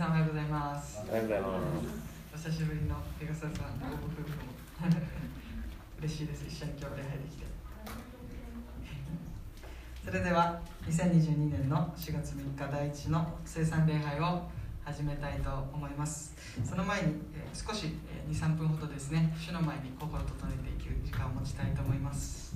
さんおはようございますおはようございます。お久しぶりのペガサスさんご夫婦も嬉しいです。一緒に今日礼拝できて。それでは2022年の4月3日第一の生産礼拝を始めたいと思います。その前に、えー少し、えー23分ほどですね主の前に心を整えていく時間を持ちたいと思います。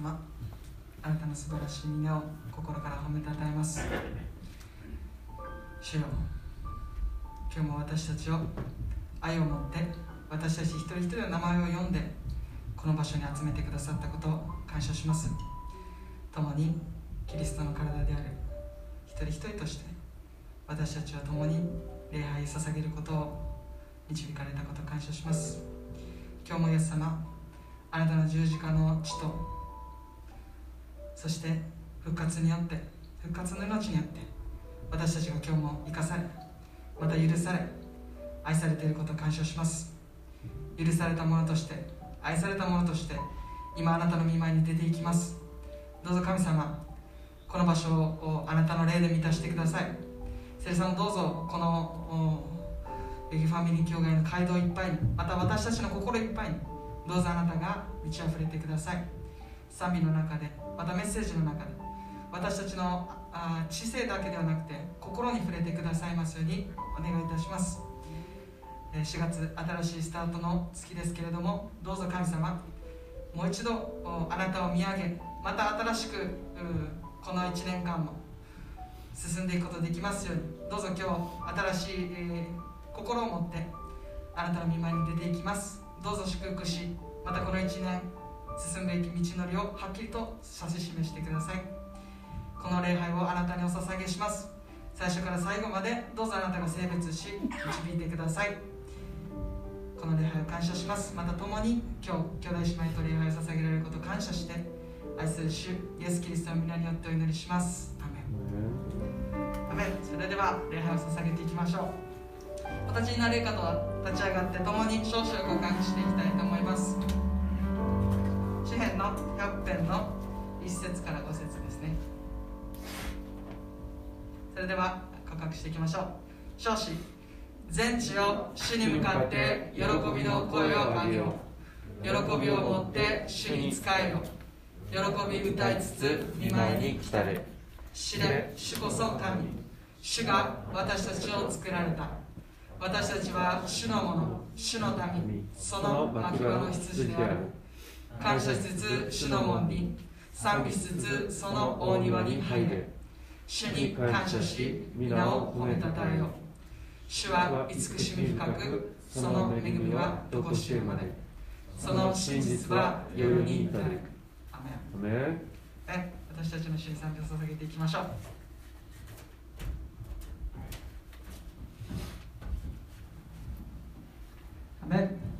様あなたの素晴らしい皆を心から褒めたたえます。主よ今日も私たちを愛を持って私たち一人一人の名前を読んでこの場所に集めてくださったことを感謝します。共にキリストの体である一人一人として私たちは共に礼拝を捧げることを導かれたことを感謝します。今日もイエス様あなたの十字架の血とそして復活によって復活の命によって私たちが今日も生かされまた許され愛されていることを感謝します。許されたものとして愛されたものとして今あなたの御前に出ていきます。どうぞ神様この場所をあなたの霊で満たしてください。聖さんどうぞこのおユギファミリー教会の街道いっぱいにまた私たちの心いっぱいにどうぞあなたが満ち溢れてください。賛美の中でまたメッセージの中で私たちのあ知性だけではなくて心に触れてくださいますようにお願いいたします。え4月新しいスタートの月ですけれどもどうぞ神様もう一度あなたを見上げまた新しくこの1年間も進んでいくことができますようにどうぞ今日新しい、えー心を持ってあなたの御前に出ていきます。どうぞ祝福しまたこの1年進んでいき道のりをはっきりと指し示してください。この礼拝をあなたにお捧げします。最初から最後までどうぞあなたが性別し導いてください。この礼拝を感謝します。また共に今日兄弟姉妹と礼拝を捧げられることを感謝して愛する主イエス・キリストの皆によってお祈りします。アメン。アメン。それでは礼拝を捧げていきましょう。お立ちになれる方は立ち上がって共に少々交換していきたいと思います。の100編の1節から5節ですね。それでは告白していきましょう。少子全地を主に向かって喜びの声を上げよ喜びを持って主に仕えよ喜び歌いつつ見舞いに来たれ。知れ主こそ神。主が私たちを作られた。私たちは主のもの主の民その牧場の羊である。感謝しつつ主の門に賛美しつつその大庭に入れ主に感謝し皆を褒めたたえよ。主は慈しみ深くその恵みはどこしえまで。その真実は夜に至る。アメン。アメン。え私たちの主に賛美を捧げていきましょう。アメン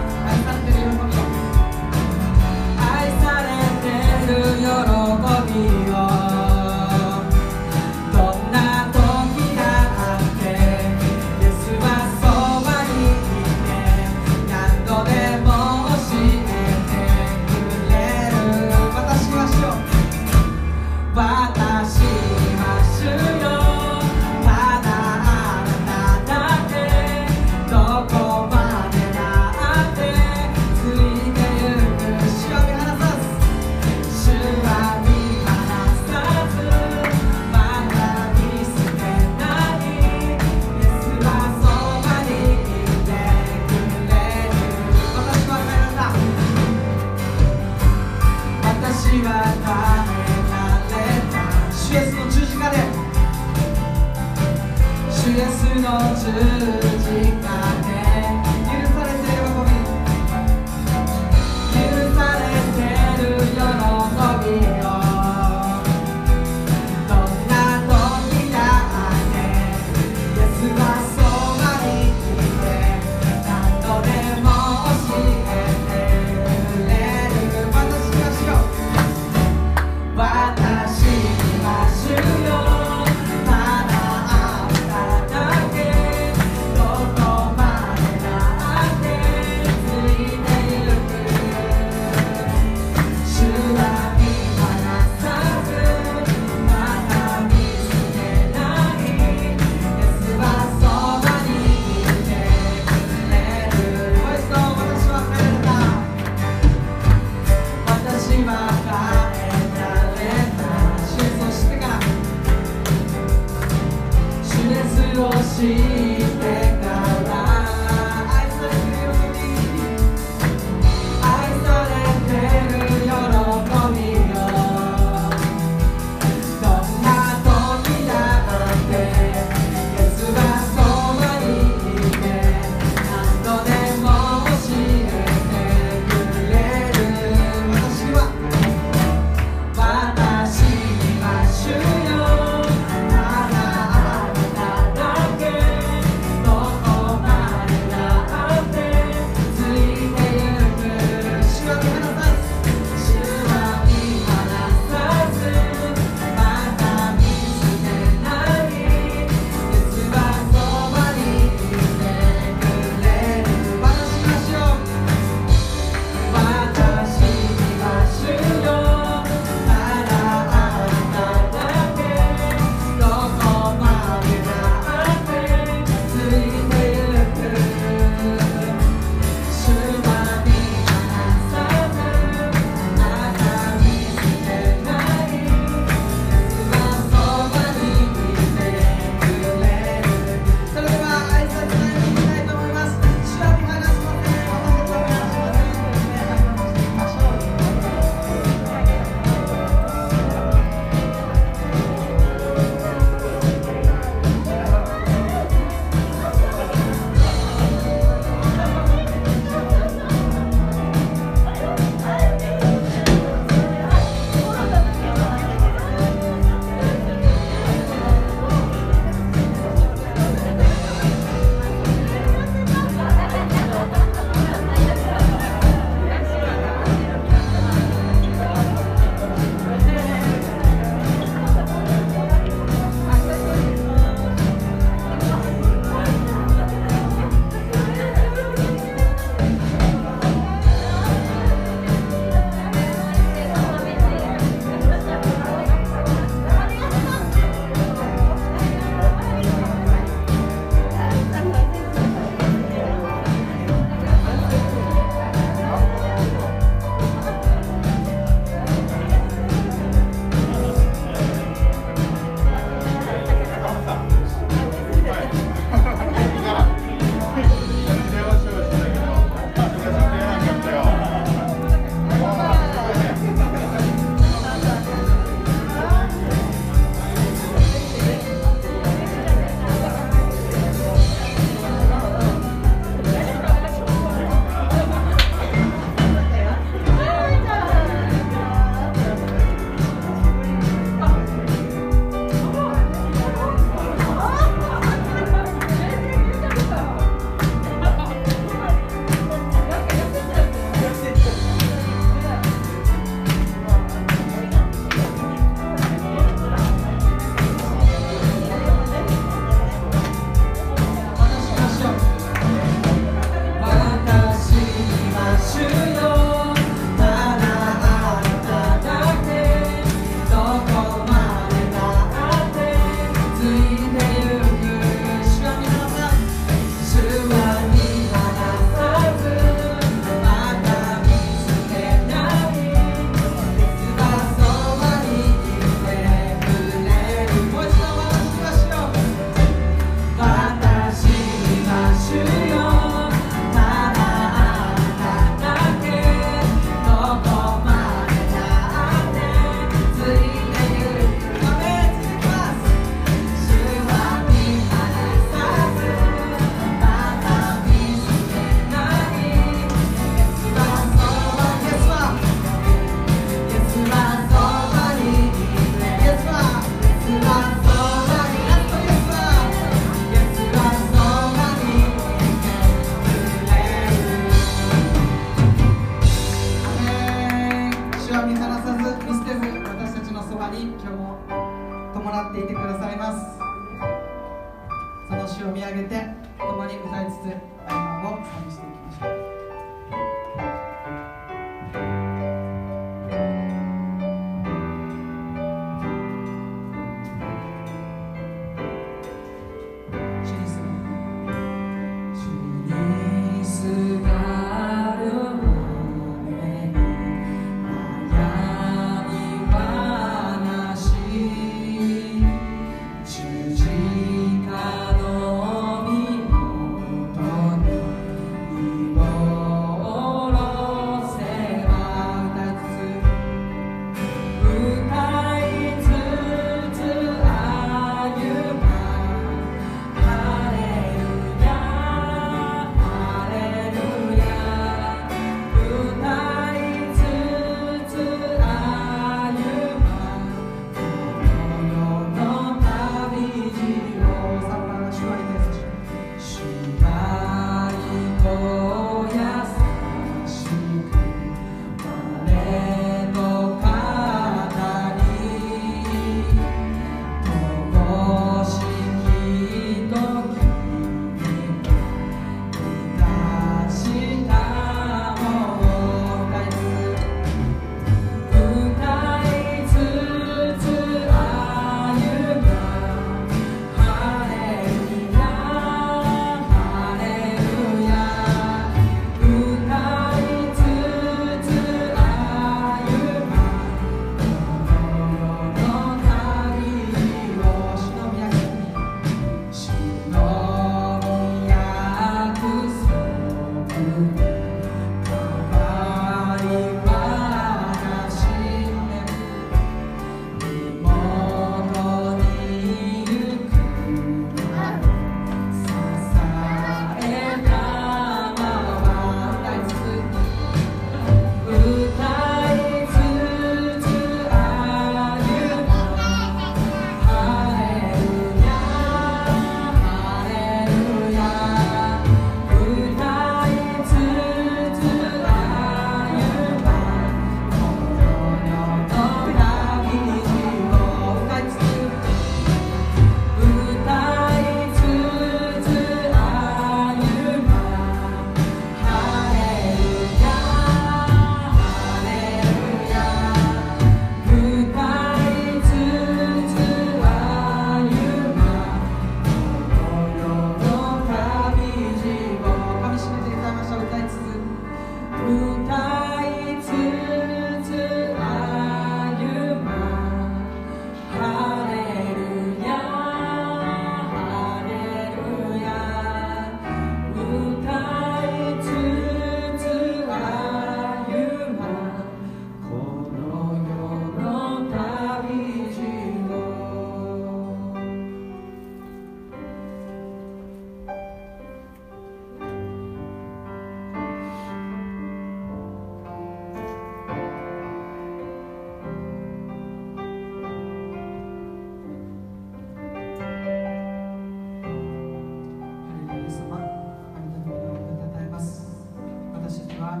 は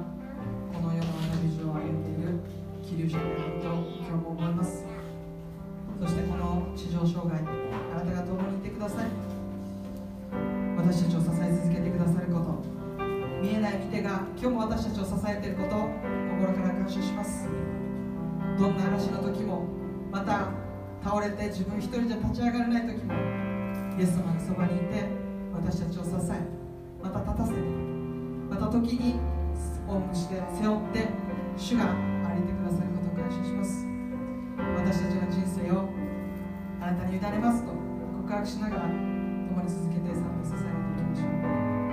この世の花道を歩んでいる気流者であると今日も思います。そしてこの地上障害あなたが共にいてください。私たちを支え続けてくださること。見えない見てが今日も私たちを支えていること。を心から感謝します。どんな嵐の時もまた倒れて自分一人じゃ立ち上がれない時もイエス様のそばにいて私たちを支えまた立たせてまた時におんぶして背負って主が歩いてくださることを感謝します。私たちの人生をあなたに委ねますと告白しながら共に続けて賛美をせらていきましょう。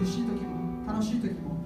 苦しい時も楽しい時も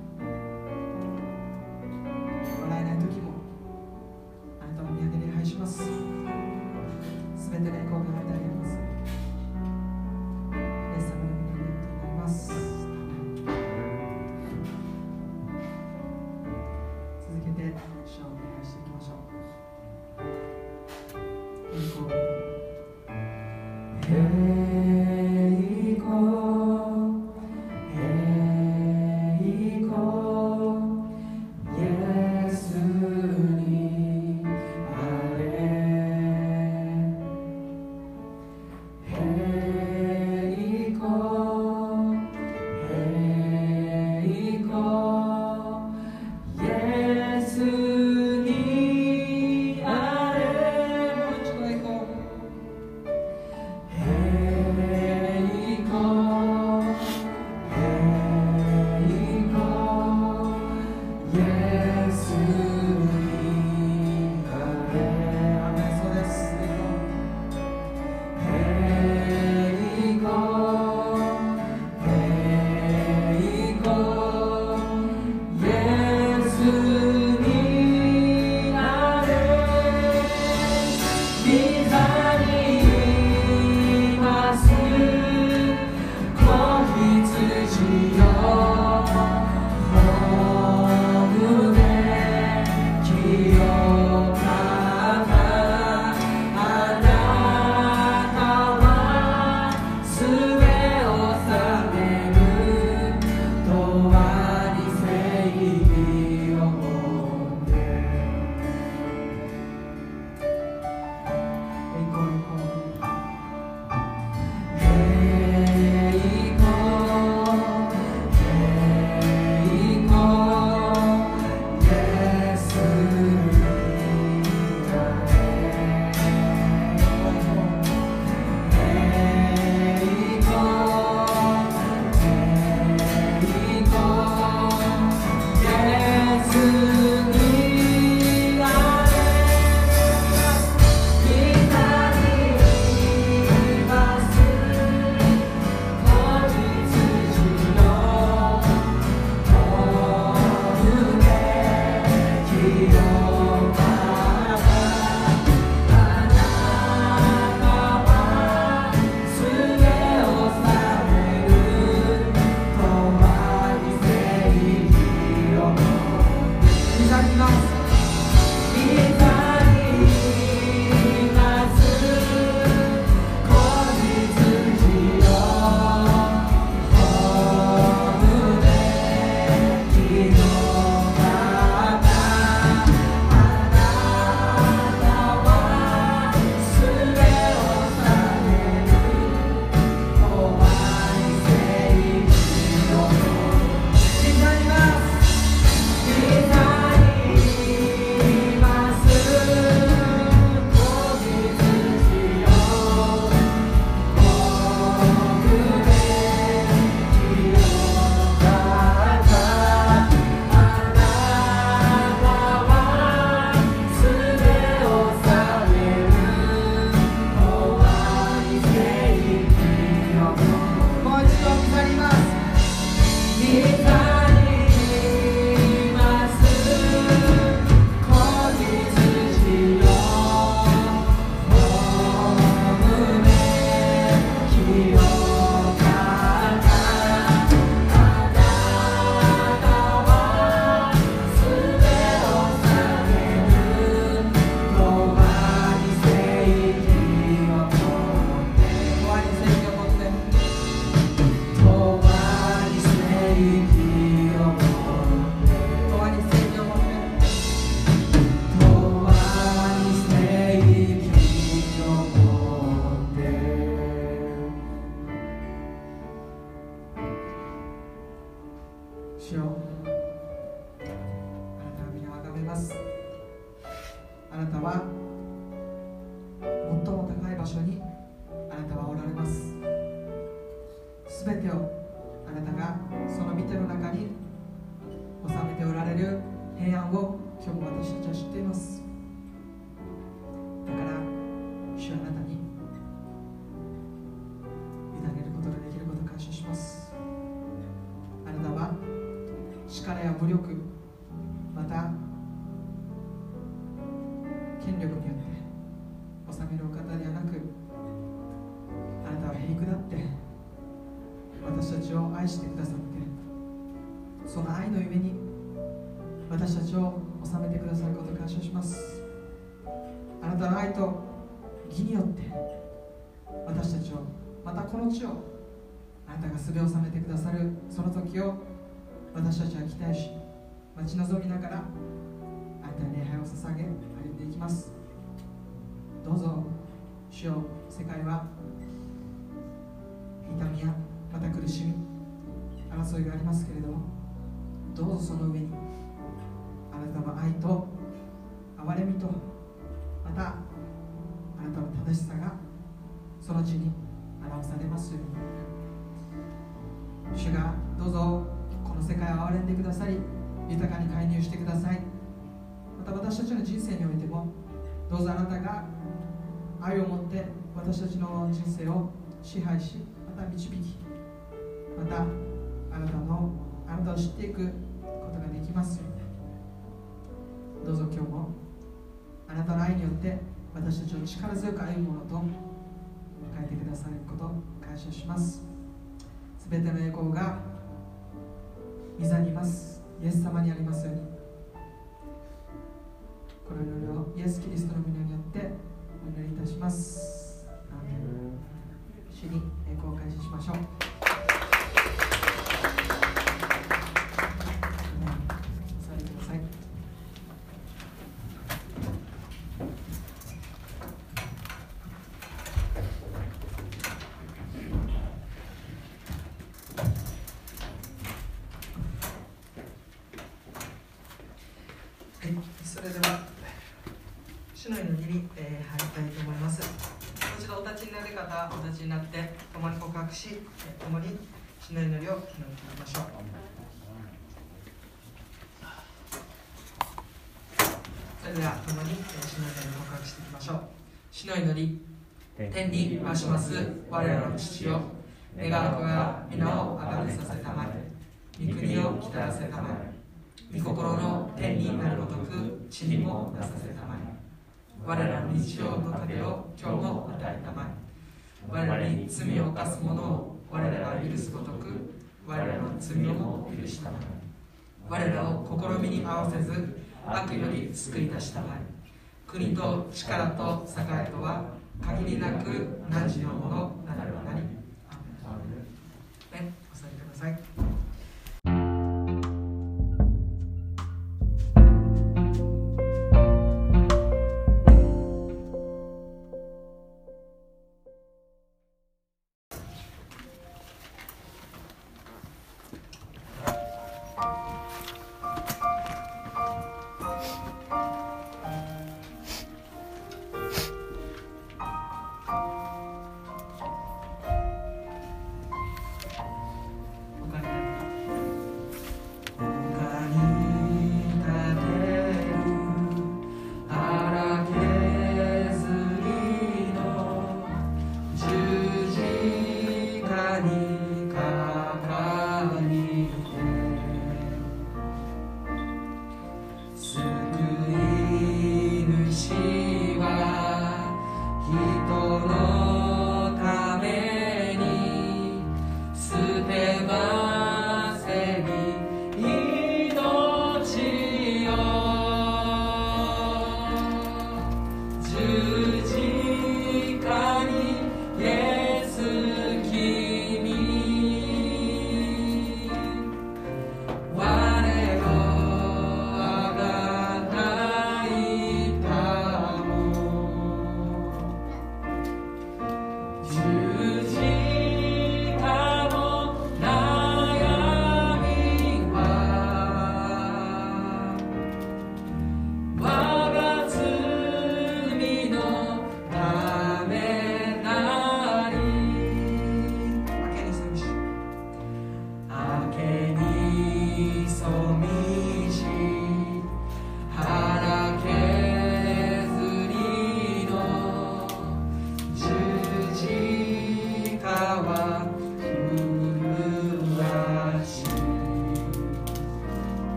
あなたがすべを治めてくださるその時を私たちは期待し待ち望みながらあなたに礼拝を捧げ歩んでいきます。どうぞ主よ世界は痛みやまた苦しみ争いがありますけれどもどうぞその上にあなたの愛と私たちの人生を支配しまた導きまたあなたのあなたを知っていくことができますように。どうぞ今日もあなたの愛によって私たちを力強く歩むものと変えてくださることを感謝します。すべての栄光が御座にいます。イエス様にありますように。この祈りをイエス・キリストの皆によってお祈りいたします。主に栄光を開始しましょうアーメンお座りくださいはい、それでは主の祈りに、えー入りたいと思います。もう一度お立ちになる方、お立ちになってし、え共に主の祈りを祈っていきましょう。それでは共に、えー主の祈りを告白していきましょう。主の祈り、天に増します我らの父よ、願わくが皆をあがめさせたまえ、御国を来たらせたまえ。御心の天になるごとく地にもなさせたまえ我らの日常の糧を今日も与えたまえ我らに罪を犯す者を我らが許すごとく我らの罪をも許したまえ我らを試みに合わせず悪より救い出したまえ。国と力と栄えとは限りなく何時のものなるはなり。ねお座りください。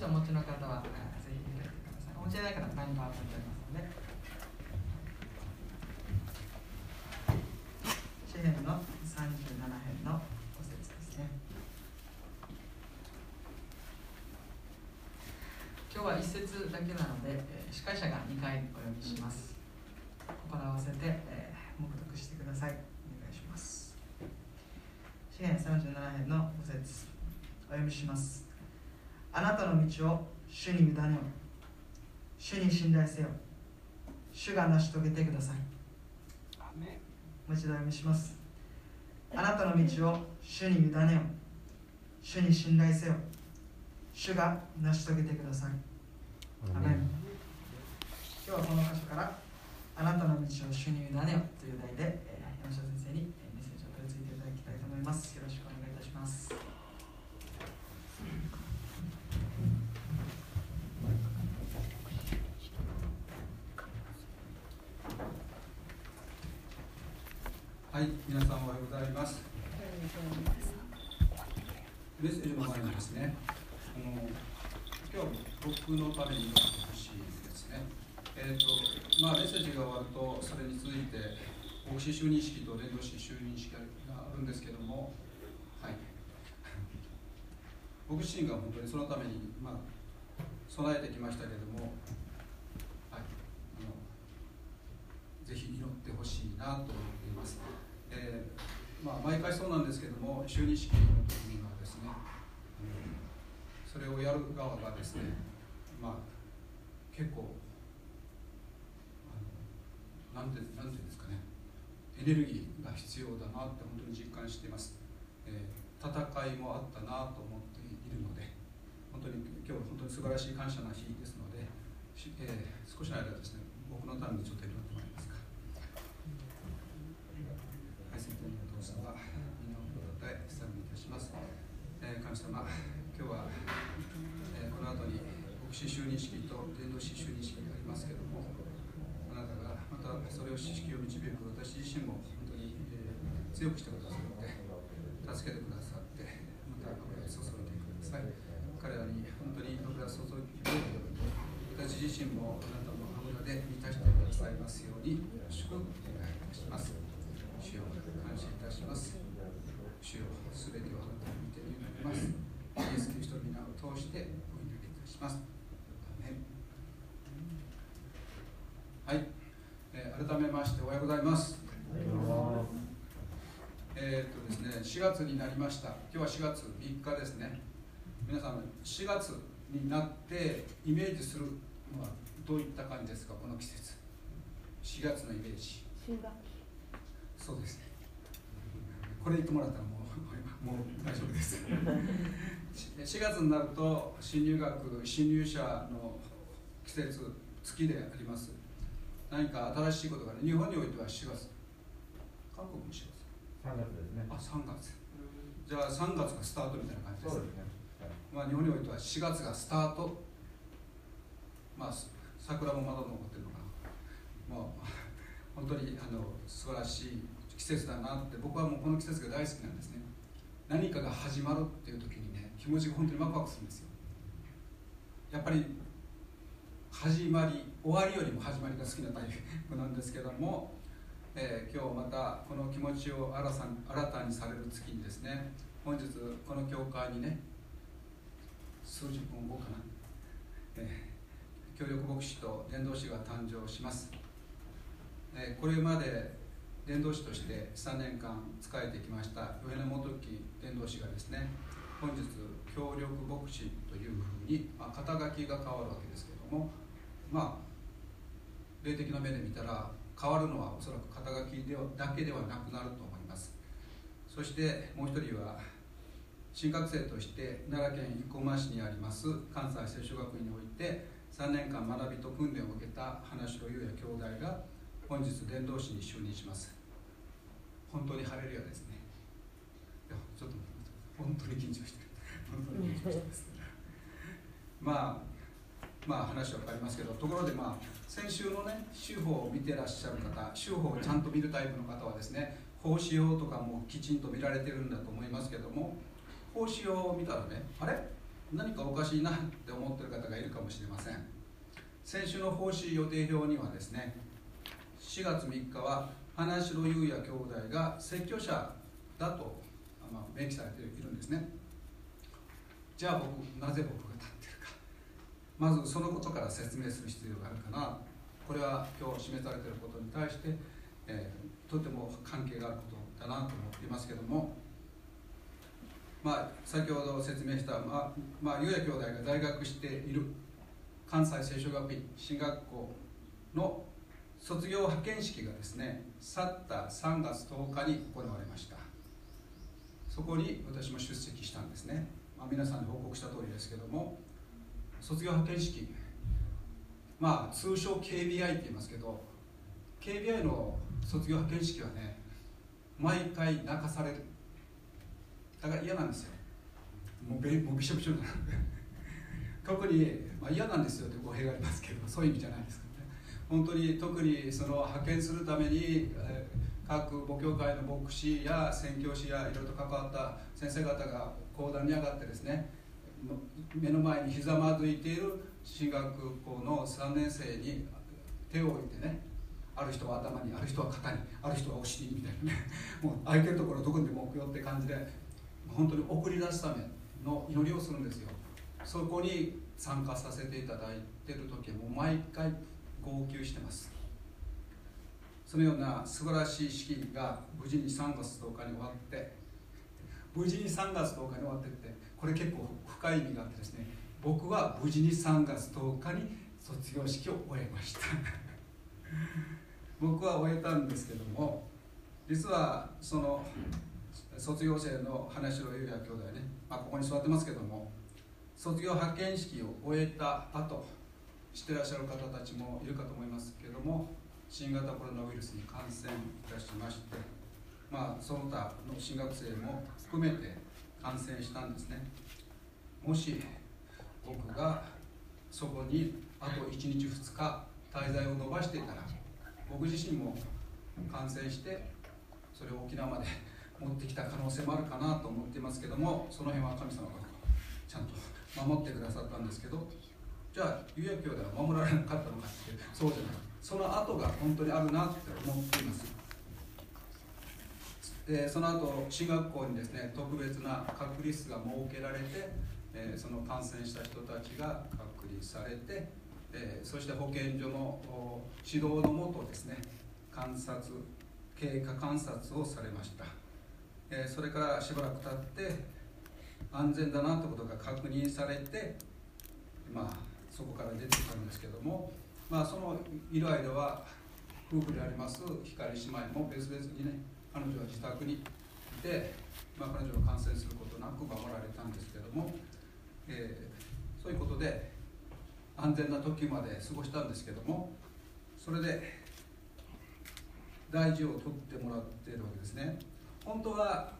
書をお持ちの方は、えーぜひ開いてください。お持ちでない方は何パーセントありますので。詩篇の37編の5節ですね。今日は一節だけなので、えー司会者が2回お読みします。心合わせて、えー黙読してください。お願いします。詩篇37編の5節お読みします。あなたの道を主に委ねよ。主に信頼せよ。主が成し遂げてください。もう一度お読みします。あなたの道を主に委ねよ。主に信頼せよ。主が成し遂げてください。アメン今日はこの箇所からあなたの道を主に委ねよという題で、えー山下先生にえーメッセージを取り次いでいただきたいと思います。よろしくお願いいたします。はい、皆さんおはようございます。メッセージの前にですね、あの今日僕のために祈ってほしいですね。えっ、とまあメッセージが終わるとそれに続いて牧師就任式と伝道師就任式があるんですけども、はい。僕自身が本当にそのためにまあ備えてきましたけれども、はい、あのぜひ祈ってほしいなと思っています。えーまあ、毎回そうなんですけども、就任式の時にはですね、それをやる側がですね、まあ、結構あのなんて、なんていうんですかね、エネルギーが必要だなって本当に実感しています。えー戦いもあったなと思っているので、本当に今日本当に素晴らしい感謝な日ですので、えー少しの間ですね、僕のためにちょっと祈ってもらえますか。はい、先生のお父様、皆をお、賛美いたします。えー神様、今日は、えーこの後に牧師就任式と伝道師就任式がありますけれども、あなたがまたそれを知識を導く私自身も本当に、えー強くしてくださるので、助けてくださって、また油を注いでください。彼らに本当に油を注いでくれるように、私自身もあなたの油で満たしてくださいますように、よろしくお願いいたします。主よ感謝いたします。主よすべてをあなたに見ていただきます。イエス・キリストの皆を通してお祈りいたします。アメンはい、えー改めましておはようございます。えーっとですね、4月になりました。今日は4月3日ですね。皆さん、4月になってイメージするのはどういった感じですか、この季節。4月のイメージ。新学期そうですね。これ言ってもらったらもう もう大丈夫です。4月になると新入学新入社の季節月であります。何か新しいことがね日本においては4月、韓国も4月。3月ですね。あ3月。じゃあ3月がスタートみたいな感じですねそうです。ね。はいまあ日本においては4月がスタート。まあす桜もまだ残ってるのかな。まあ 本当にあの素晴らしい季節だなって僕はもうこの季節が大好きなんですね何かが始まるっていう時にね気持ちが本当にワクワクするんですよやっぱり始まり終わりよりも始まりが好きなタイプなんですけども、えー今日またこの気持ちを新たに新たにされる月にですね本日この教会にね数十分後かな、えー協力牧師と伝道師が誕生します。えーこれまで伝道師として3年間仕えてきました上野元樹伝道師がですね本日協力牧師というふうに、まあ、肩書きが変わるわけですけどもまあ霊的な目で見たら変わるのはおそらく肩書きではだけではなくなると思います。そしてもう一人は新学生として奈良県生駒市にあります関西聖書学院において3年間学びと訓練を受けた花城優也兄弟が本日伝道師に就任します。本当に晴れるようですね。いやちょっと本当に緊張してる。本当に緊張してます。まあまあ話は変わりますけどところでまあ先週のね手法を見てらっしゃる方手法をちゃんと見るタイプの方はですね奉仕用とかもきちんと見られてるんだと思いますけども奉仕用を見たらねあれ？何かおかしいなって思ってる方がいるかもしれません。先週の奉仕予定表にはですね4月3日は花城優也兄弟が説教者だと、まあ、明記されているんですね。じゃあ僕なぜ僕まずそのことから説明する必要があるかな。これは今日示されていることに対して、えー、とても関係があることだなと思っていますけども。まあ、先ほど説明した、まあまあ、ゆうや兄弟が在学している関西聖書学院進学校の卒業派遣式がですね去った3月10日に行われました。そこに私も出席したんですね、まあ、皆さんに報告した通りですけども。卒業派遣式。まあ通称 KBI って言いますけど KBI の卒業派遣式はね毎回泣かされる。だから嫌なんですよ。もうべもうびしょびしょになる。特に、まあ、嫌なんですよって語弊がありますけどそういう意味じゃないですかね。本当に特にその派遣するために、えー、各母教会の牧師や宣教師やいろいろと関わった先生方が講談に上がってですね目の前にひざまずいている進学校の3年生に手を置いてねある人は頭にある人は肩にある人はお尻みたいなね もう空いてるところどこにでも置くよって感じで本当に送り出すための祈りをするんですよ。そこに参加させていただいてる時も毎回号泣してます。そのような素晴らしい式が無事に3月10日に終わって無事に3月10日に終わってってこれ結構深い意味があってですね僕は無事に3月10日に卒業式を終えました。僕は終えたんですけども実はその卒業生の話を優也兄弟ね、まあ、ここに座ってますけども卒業派遣式を終えた後知ってらっしゃる方たちもいるかと思いますけども新型コロナウイルスに感染いたしましてまあその他の進学生も含めて感染したんですね。もし僕がそこにあと1日2日滞在を延ばしていたら僕自身も感染してそれを沖縄まで持ってきた可能性もあるかなと思っていますけどもその辺は神様がちゃんと守ってくださったんですけどじゃあ有益教では守られなかったのかってそうじゃない。その後が本当にあるなって思っています。でその後進学校にですね特別な隔離室が設けられて、え、その感染した人たちが隔離されて、え、そして保健所の指導のもとですね観察経過観察をされました、え、それからしばらく経って安全だなってことが確認されてまあそこから出てきたんですけどもまあその色合いる間は夫婦であります光姉妹も別々にね彼女は自宅にいて、まあ、彼女は感染することなく守られたんですけども、えー、そういうことで安全な時まで過ごしたんですけどもそれで大事を取ってもらっているわけですね。本当は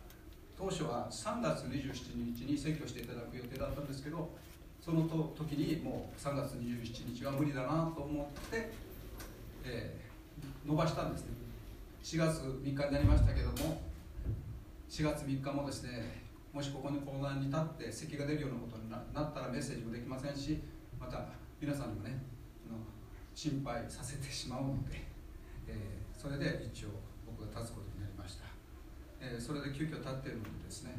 当初は3月27日に選挙していただく予定だったんですけどそのと時にもう3月27日は無理だなと思って、えー、伸ばしたんですね。4月3日になりましたけども4月3日もですねもしここに講談に立って席が出るようなことになったらメッセージもできませんしまた皆さんにもね心配させてしまうので、えー、それで一応僕が立つことになりました、えー、それで急遽立っているのでですね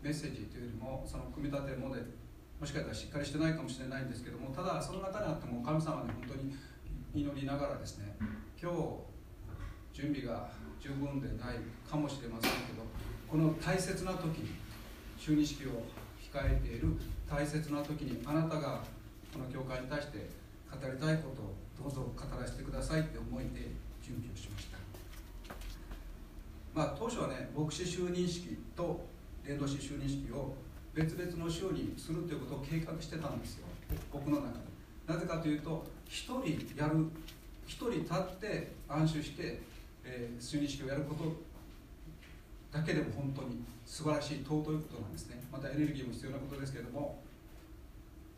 メッセージというよりもその組み立てモデルもしかしたらしっかりしてないかもしれないんですけどもただその中にあっても神様に本当に祈りながらですね今日準備が十分でないかもしれませんけどこの大切な時に就任式を控えている大切な時にあなたがこの教会に対して語りたいことをどうぞ語らせてくださいって思いで準備をしました。まあ当初はね牧師就任式と伝道師就任式を別々の週にするということを計画してたんですよ。僕の中で。なぜかというと一人やる一人立って安心して、えー、就任式をやることだけでも本当に素晴らしい尊いことなんですね。またエネルギーも必要なことですけれども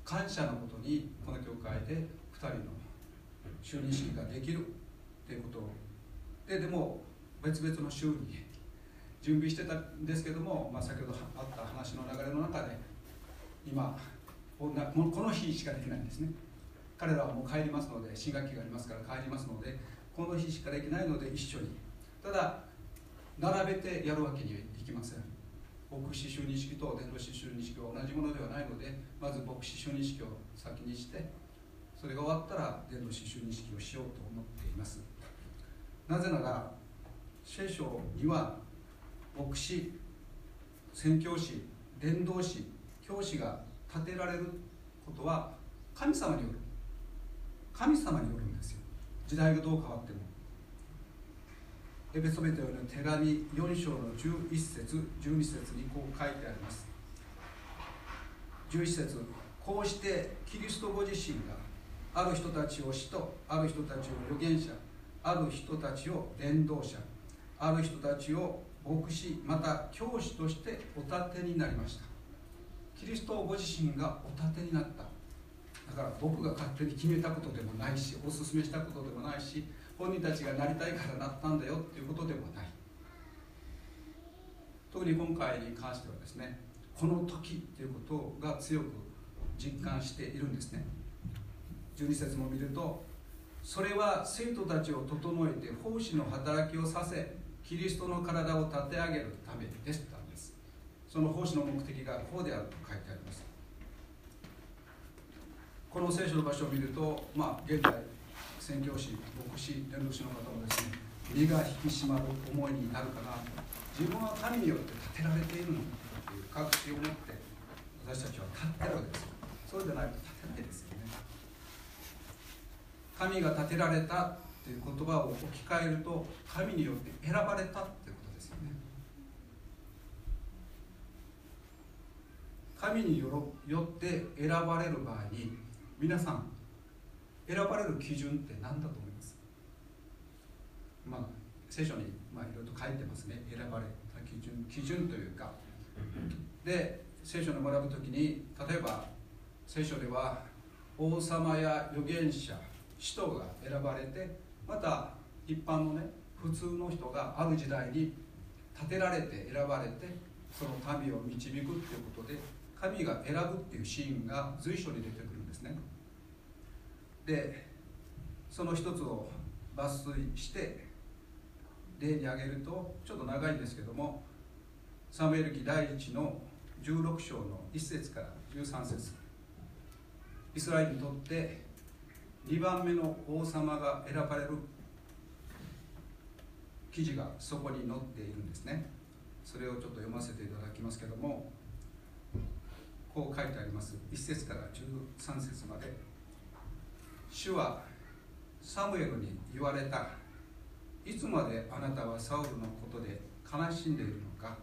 感謝のことにこの教会で2人の就任式ができるということででも別々の週に準備してたんですけども、まあ、先ほどあった話の流れの中で今この日しかできないんですね。彼らはもう帰りますので新学期がありますから帰りますのでこの日しかできないので一緒に。ただ並べてやるわけにはいきません。牧師就任式と伝道師就任式は同じものではないのでまず牧師就任式を先にしてそれが終わったら伝道師就任式をしようと思っています。なぜなら聖書には牧師宣教師伝道師教師が立てられることは神様による。神様によるんですよ。時代がどう変わってもエペソベテの手紙4章の11節12節にこう書いてあります。11節こうしてキリストご自身がある人たちを使徒ある人たちを預言者ある人たちを伝道者ある人たちを牧師また教師としてお立てになりました。キリストご自身がお立てになった。だから僕が勝手に決めたことでもないしお勧めしたことでもないし本人たちがなりたいからなったんだよっていうことでもない。特に今回に関してはですねこの時ということが強く実感しているんですね。12節も見るとそれは生徒たちを整えて奉仕の働きをさせキリストの体を立て上げるためですとんです。その奉仕の目的がこうであると書いてあります。この聖書の場所を見るとまあ現在宣教師牧師伝道師の方もですね身が引き締まる思いになるかな。自分は神によって立てられているのだという確信を持って私たちは立ってるわけですそうでないと立てないですよね。神が立てられたという言葉を置き換えると神によって選ばれたということですよね。神によって選ばれる場合に皆さん選ばれる基準って何だと思います？まあ聖書にまあいろいろと書いてますね。選ばれた基準基準というか。で聖書を学ぶ時に例えば聖書では王様や預言者使徒が選ばれてまた一般のね普通の人がある時代に立てられて選ばれてその民を導くっていうことで神が選ぶっていうシーンが随所に出てくる。ですね。でその一つを抜粋して例に挙げるとちょっと長いんですけどもサムエル記第1の16章の1節から13節。イスラエルにとって2番目の王様が選ばれる記事がそこに載っているんですね。それをちょっと読ませていただきますけどもこう書いてあります。1節から13節まで。主はサムエルに言われた。いつまであなたはサウルのことで悲しんでいるのか。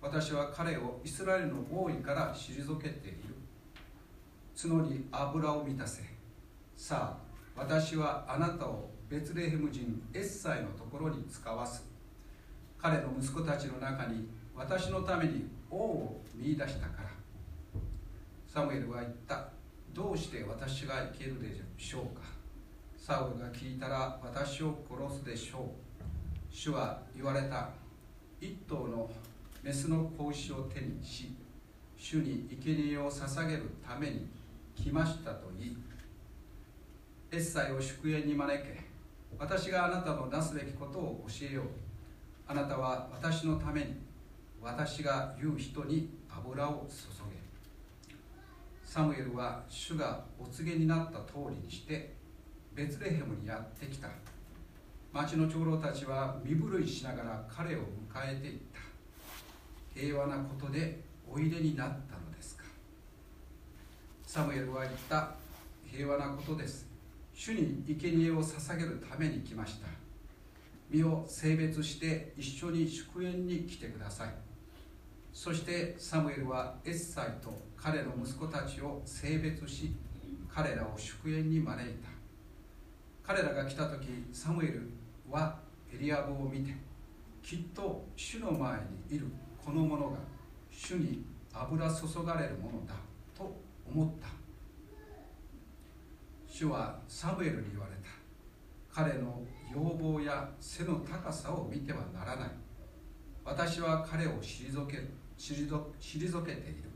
私は彼をイスラエルの王位から退けている。角に油を満たせ。さあ私はあなたをベツレヘム人エッサイのところに使わす。彼の息子たちの中に私のために王を見出したから。サムエルは言った。どうして私が生けるでしょうか？サウルが聞いたら私を殺すでしょう。主は言われた。一頭のメスの子牛を手にし主に生贄を捧げるために来ましたと言いエッサイを祝宴に招け私があなたのなすべきことを教えよう。あなたは私のために私が言う人に油を注げ。サムエルは主がお告げになった通りにしてベツレヘムにやってきた。町の長老たちは身震いしながら彼を迎えていった。平和なことでおいでになったのですか。サムエルは言った。平和なことです。主に生贄を捧げるために来ました。身を性別して一緒に祝宴に来てください。そしてサムエルはエッサイと彼の息子たちを性別し彼らを祝宴に招いた。彼らが来た時サムエルはエリアブを見てきっと主の前にいるこの者が主に油注がれるものだと思った。主はサムエルに言われた。彼の要望や背の高さを見てはならない。私は彼を退ける。退けている。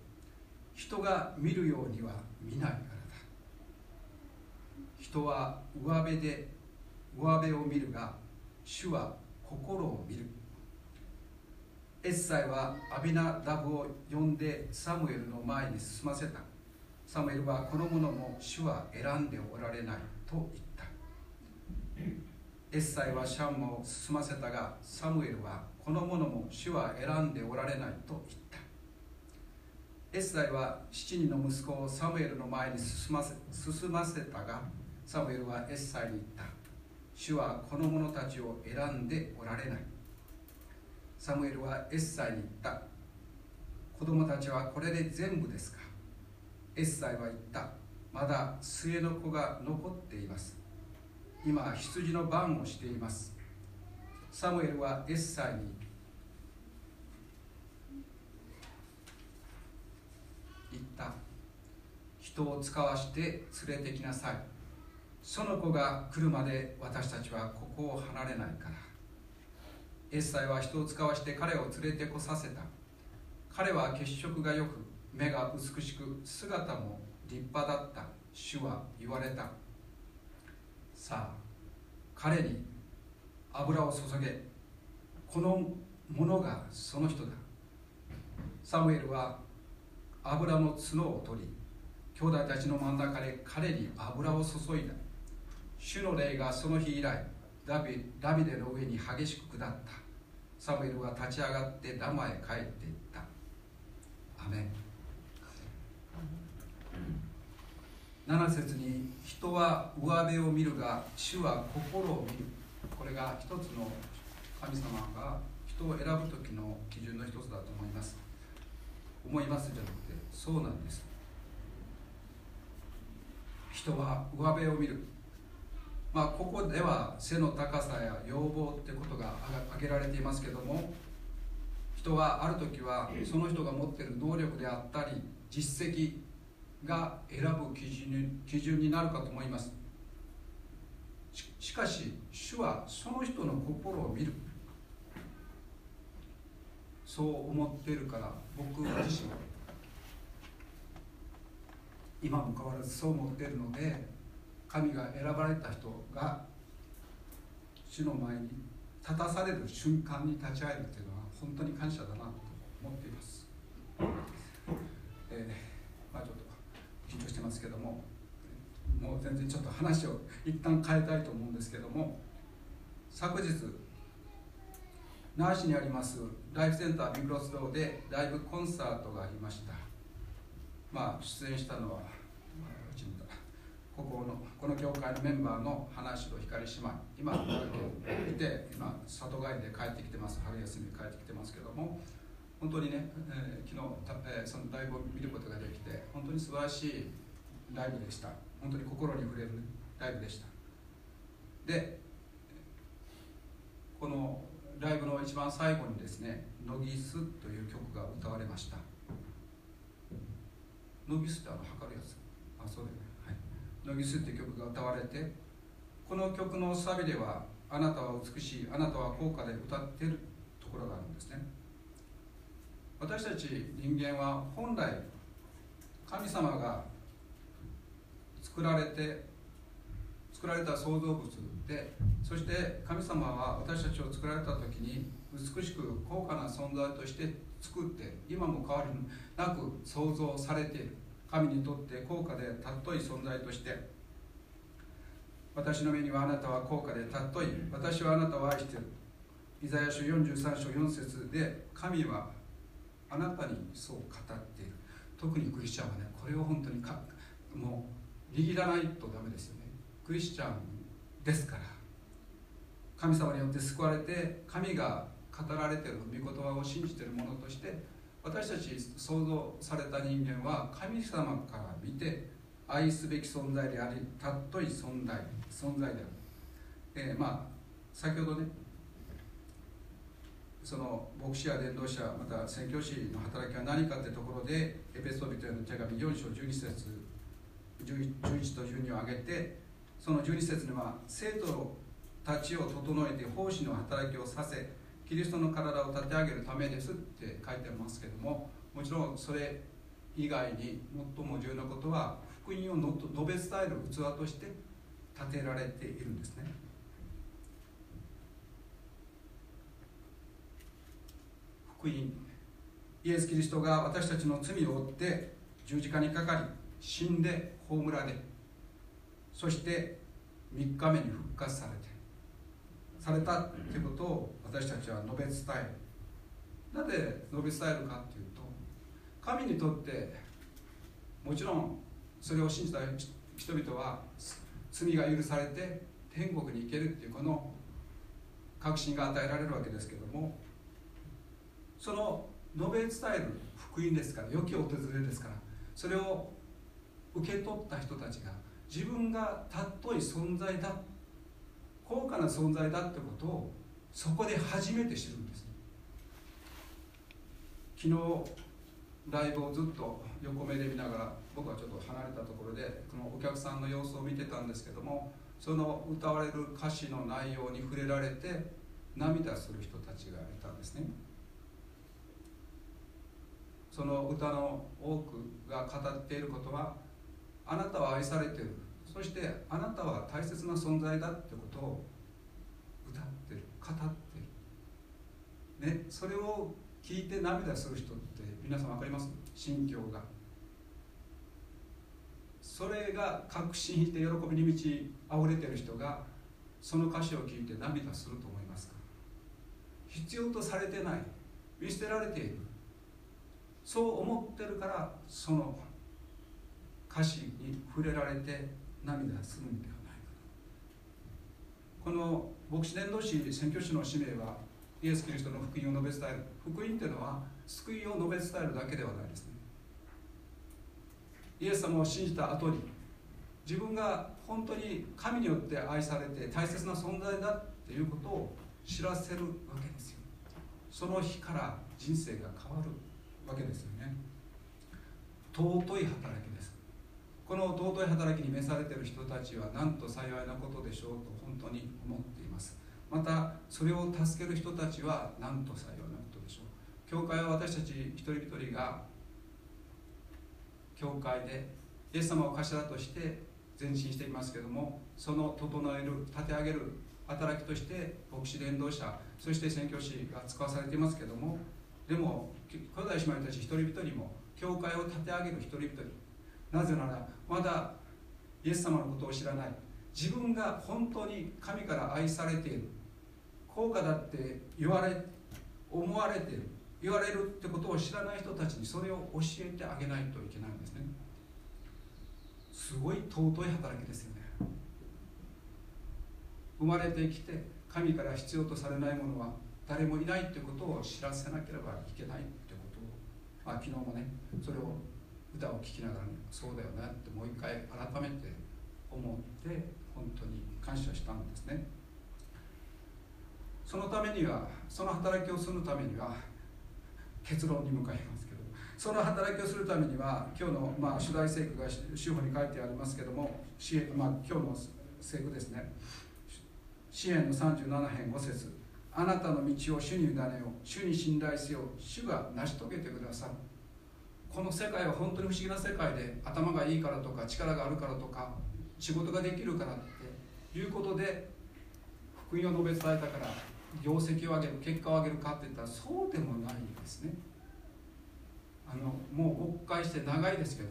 人が見るようには見ないからだ。人は上辺で上辺を見るが主は心を見る。エッサイはアビナダブを呼んでサムエルの前に進ませた。サムエルはこの者も主は選んでおられないと言った。エッサイはシャンマを進ませたがサムエルはこの者も主は選んでおられないと言った。エッサイは7人の息子をサムエルの前に進ませ進ませたがサムエルはエッサイに言った。主はこの者たちを選んでおられない。サムエルはエッサイに言った。子供たちはこれで全部ですか。エッサイは言った。まだ末の子が残っています。今羊の番をしています。サムエルはエッサイに。言った。人を使わして連れてきなさい。その子が来るまで私たちはここを離れないから。エッサイは人を使わして彼を連れてこさせた。彼は血色がよく目が美しく姿も立派だった。主は言われた。さあ彼に油を注げ。この者がその人だ。サムエルは油の角を取り兄弟たちの真ん中で彼に油を注いだ。主の霊がその日以来ダビダビデの上に激しく下った。サムエルは立ち上がってダマへ帰っていった。アメン。7節に人は上辺を見るが主は心を見る。これが一つの神様が人を選ぶ時の基準の一つだと思います。思いますじゃなくてそうなんです。人は上辺を見る。まあここでは背の高さや要望ってことが挙げられていますけども人はある時はその人が持っている能力であったり実績が選ぶ基準に基準になるかと思います。しかし主はその人の心を見る。そう思っているから僕自身今も変わらずそう思っているので神が選ばれた人が主の前に立たされる瞬間に立ち会えるというのは本当に感謝だなと思っています、えーまあ、ちょっと緊張してますけども。もう全然ちょっと話を一旦変えたいと思うんですけども昨日那覇市にありますライフセンタービクロス堂でライブコンサートがありました。まあ出演したのはここのこの教会のメンバーの話と光姉妹今いて今里帰りで帰ってきてます。春休みで帰ってきてますけども本当にね、えー昨日た、えーそのライブを見ることができて本当に素晴らしいライブでした。本当に心に触れるライブでした。でこのライブの一番最後にですね「ノギス」という曲が歌われました。ノギスってあの測るやつ。あそうだよね。はい「ノギス」って曲が歌われてこの曲のサビでは「あなたは美しいあなたは高価で歌ってるところがあるんですね。私たち人間は本来神様が作られて作られた創造物でそして神様は私たちを作られた時に美しく高価な存在として作って今も変わりなく創造されている。神にとって高価で尊い存在として。私の目にはあなたは高価で尊い。私はあなたを愛している。イザヤ書43章4節で神はあなたにそう語っている。特にクリスチャンはねこれを本当にかもう握らないとダメですよね。クリスチャンですから。神様によって救われて神が語られている御言葉を信じているものとして私たち創造された人間は神様から見て愛すべき存在であり尊い存在存在である、えー、まあ先ほどねその牧師や伝道者また宣教師の働きは何かというところでエペソビトへの手紙4章12節11と12を挙げてその12節には生徒たちを整えて奉仕の働きをさせキリストの体を立て上げるためですって書いてますけどももちろんそれ以外に最も重要なことは福音を述べ伝える器として立てられているんですね。福音。イエス・キリストが私たちの罪を負って十字架にかかり死んで葬られそして3日目に復活されてされたということを私たちは述べ伝えるなぜ述べ伝えるかというと神にとってもちろんそれを信じた人々は罪が許されて天国に行けるっていうこの確信が与えられるわけですけどもその述べ伝える福音ですから良き訪れですからそれを受け取った人たちが自分が尊い存在だ高価な存在だってことをそこで初めて知るんです。昨日ライブをずっと横目で見ながら僕はちょっと離れたところでこのお客さんの様子を見てたんですけどもその歌われる歌詞の内容に触れられて涙する人たちがいたんですね。その歌の多くが語っていることはあなたは愛されてる。そしてあなたは大切な存在だってことを歌ってる。語ってる。ねそれを聞いて涙する人って皆さん分かります？心境が。それが確信して喜びに満ち溢れてる人がその歌詞を聞いて涙すると思いますか？必要とされてない。見捨てられている。そう思ってるからその歌詞に触れられて涙するんではないかこの牧師伝道師宣教師の使命はイエス・キリストの福音を述べ伝える。福音っていうのは救いを述べ伝えるだけではないですね。イエス様を信じた後に自分が本当に神によって愛されて大切な存在だっていうことを知らせるわけですよ。その日から人生が変わるわけですよね。尊い働きこの尊い働きに召されている人たちはなんと幸いなことでしょうと本当に思っています。またそれを助ける人たちはなんと幸いなことでしょう。教会は私たち一人一人が教会でイエス様を頭として前進していますけどもその整える立て上げる働きとして牧師伝道者そして宣教師が使わされていますけどもでも兄弟姉妹たち一人一人も教会を立て上げる一人一人なぜならまだイエス様のことを知らない。自分が本当に神から愛されている。高価だって言われ思われている。言われるってことを知らない人たちにそれを教えてあげないといけないんですね。すごい尊い働きですよね。生まれてきて神から必要とされないものは誰もいないということを知らせなければいけないということ。を、あ、昨日もねそれを歌を聴きながら、そうだよねってもう一回改めて思って本当に感謝したんですね。そのためにはその働きをするためには結論に向かいますけどその働きをするためには今日の、まあ、主題聖句が主法に書いてありますけども、まあ、今日の聖句ですね。支援の37編5節。あなたの道を主に委ねよう。主に信頼せよ。主が成し遂げてくださる。この世界は本当に不思議な世界で頭がいいからとか力があるからとか仕事ができるからっていうことで福音を述べ伝えたから業績を上げる結果を上げるかって言ったらそうでもないんですね。あのもう国会して長いですけど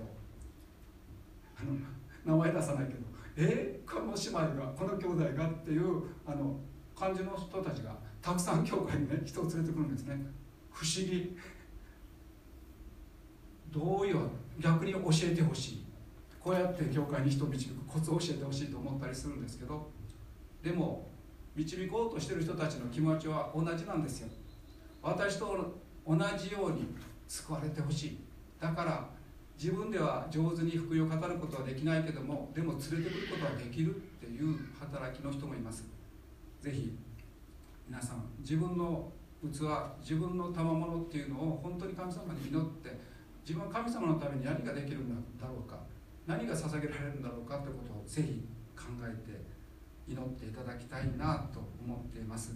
あの名前出さないけどえこの姉妹がこの兄弟がっていうあの感じの人たちがたくさん教会にね人を連れてくるんですね。不思議。どういう逆に教えてほしい。こうやって教会に人を導くコツを教えてほしいと思ったりするんですけど。でも導こうとしてる人たちの気持ちは同じなんですよ。私と同じように救われてほしい。だから自分では上手に福音を語ることはできないけどもでも連れてくることはできるっていう働きの人もいます。ぜひ皆さん自分の器自分の賜物っていうのを本当に神様に祈って自分は神様のために何ができるんだろうか何が捧げられるんだろうかということをぜひ考えて祈っていただきたいなと思っています、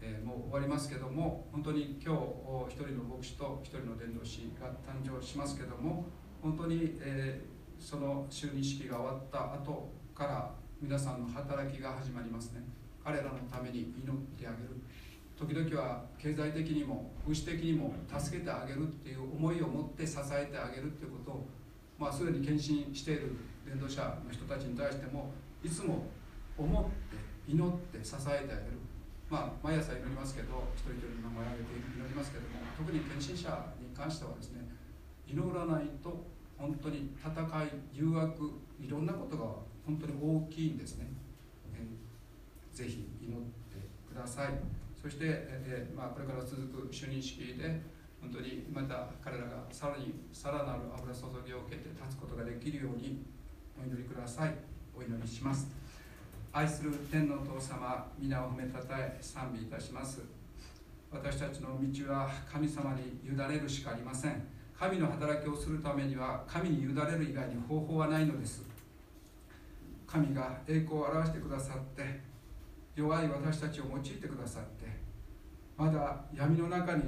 えー、もう終わりますけども本当に今日一人の牧師と一人の伝道師が誕生しますけども本当に、えー、その就任式が終わった後から皆さんの働きが始まりますね。彼らのために祈ってあげる。時々は経済的にも物質的にも助けてあげるっていう思いを持って支えてあげるっていうことを、まあ、すでに献身している伝道者の人たちに対してもいつも思って祈って支えてあげる、まあ、毎朝祈りますけど一人一人の名前を挙げて祈りますけども特に献身者に関してはですね祈らないと本当に戦い誘惑いろんなことが本当に大きいんですね、えー、ぜひ祈ってください。そして、えー、まあ、これから続く就任式で本当にまた彼らがさらにさらなる油注ぎを受けて立つことができるようにお祈りください。お祈りします。愛する天のお父様皆を褒めたたえ賛美いたします。私たちの道は神様に委ねるしかありません。神の働きをするためには神に委ねる以外に方法はないのです。神が栄光を表してくださって弱い私たちを用いてくださってまだ闇の中に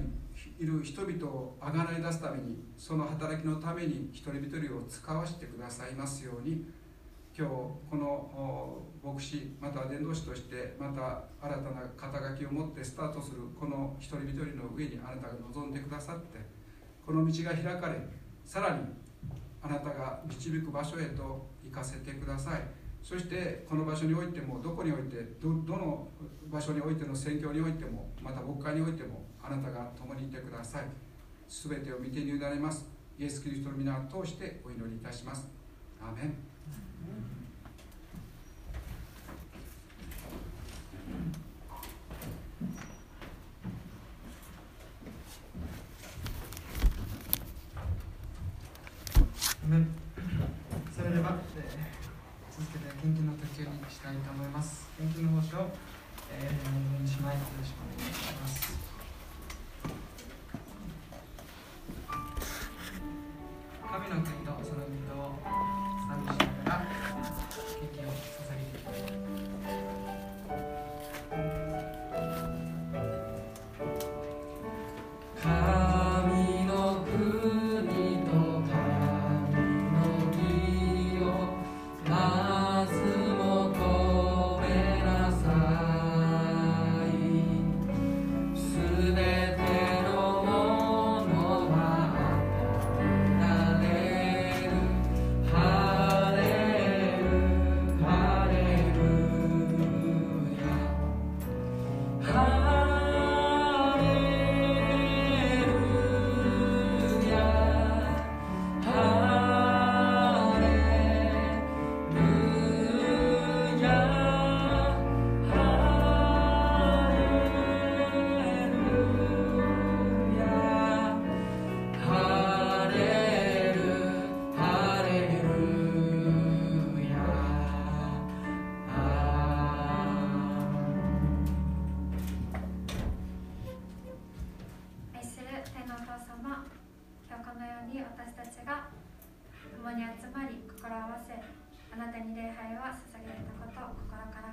いる人々をあがない出すためにその働きのために一人一人を使わせてくださいますように今日この牧師また伝道師としてまた新たな肩書きを持ってスタートするこの一人一人の上にあなたが望んでくださってこの道が開かれさらにあなたが導く場所へと行かせてください。そしてこの場所においてもどこにおいてどの場所においての宣教においてもまた牧会においてもあなたが共にいてください。全てを見てに委ねます。イエス・キリストの皆を通してお祈りいたします。アーメン。それでは、えー、続けて献金の途中にしたいと思います。献金の方を、えー、おしまいよろしくお願いします。神の国とその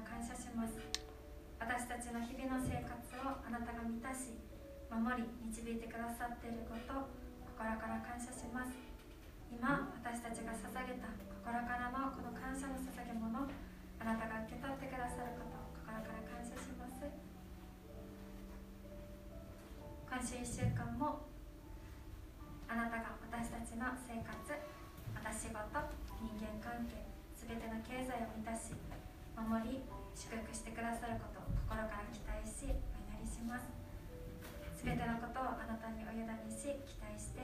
感謝します。私たちの日々の生活をあなたが満たし守り導いてくださっていること心から感謝します。今私たちが捧げた心からのこの感謝の捧げものあなたが受け取ってくださること心から感謝します。今週1週間もあなたが私たちの生活私事人間関係全ての経済を満たし守り祝福してくださることを心から期待しお祈りします。全てのことをあなたにお委ねし期待して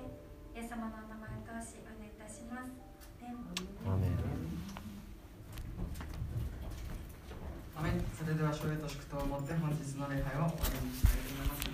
イエス様のお名前を通しお祈りいたします。アメン。それでは勝利と祝祷を持って本日の礼拝を終わりにしたいと思います。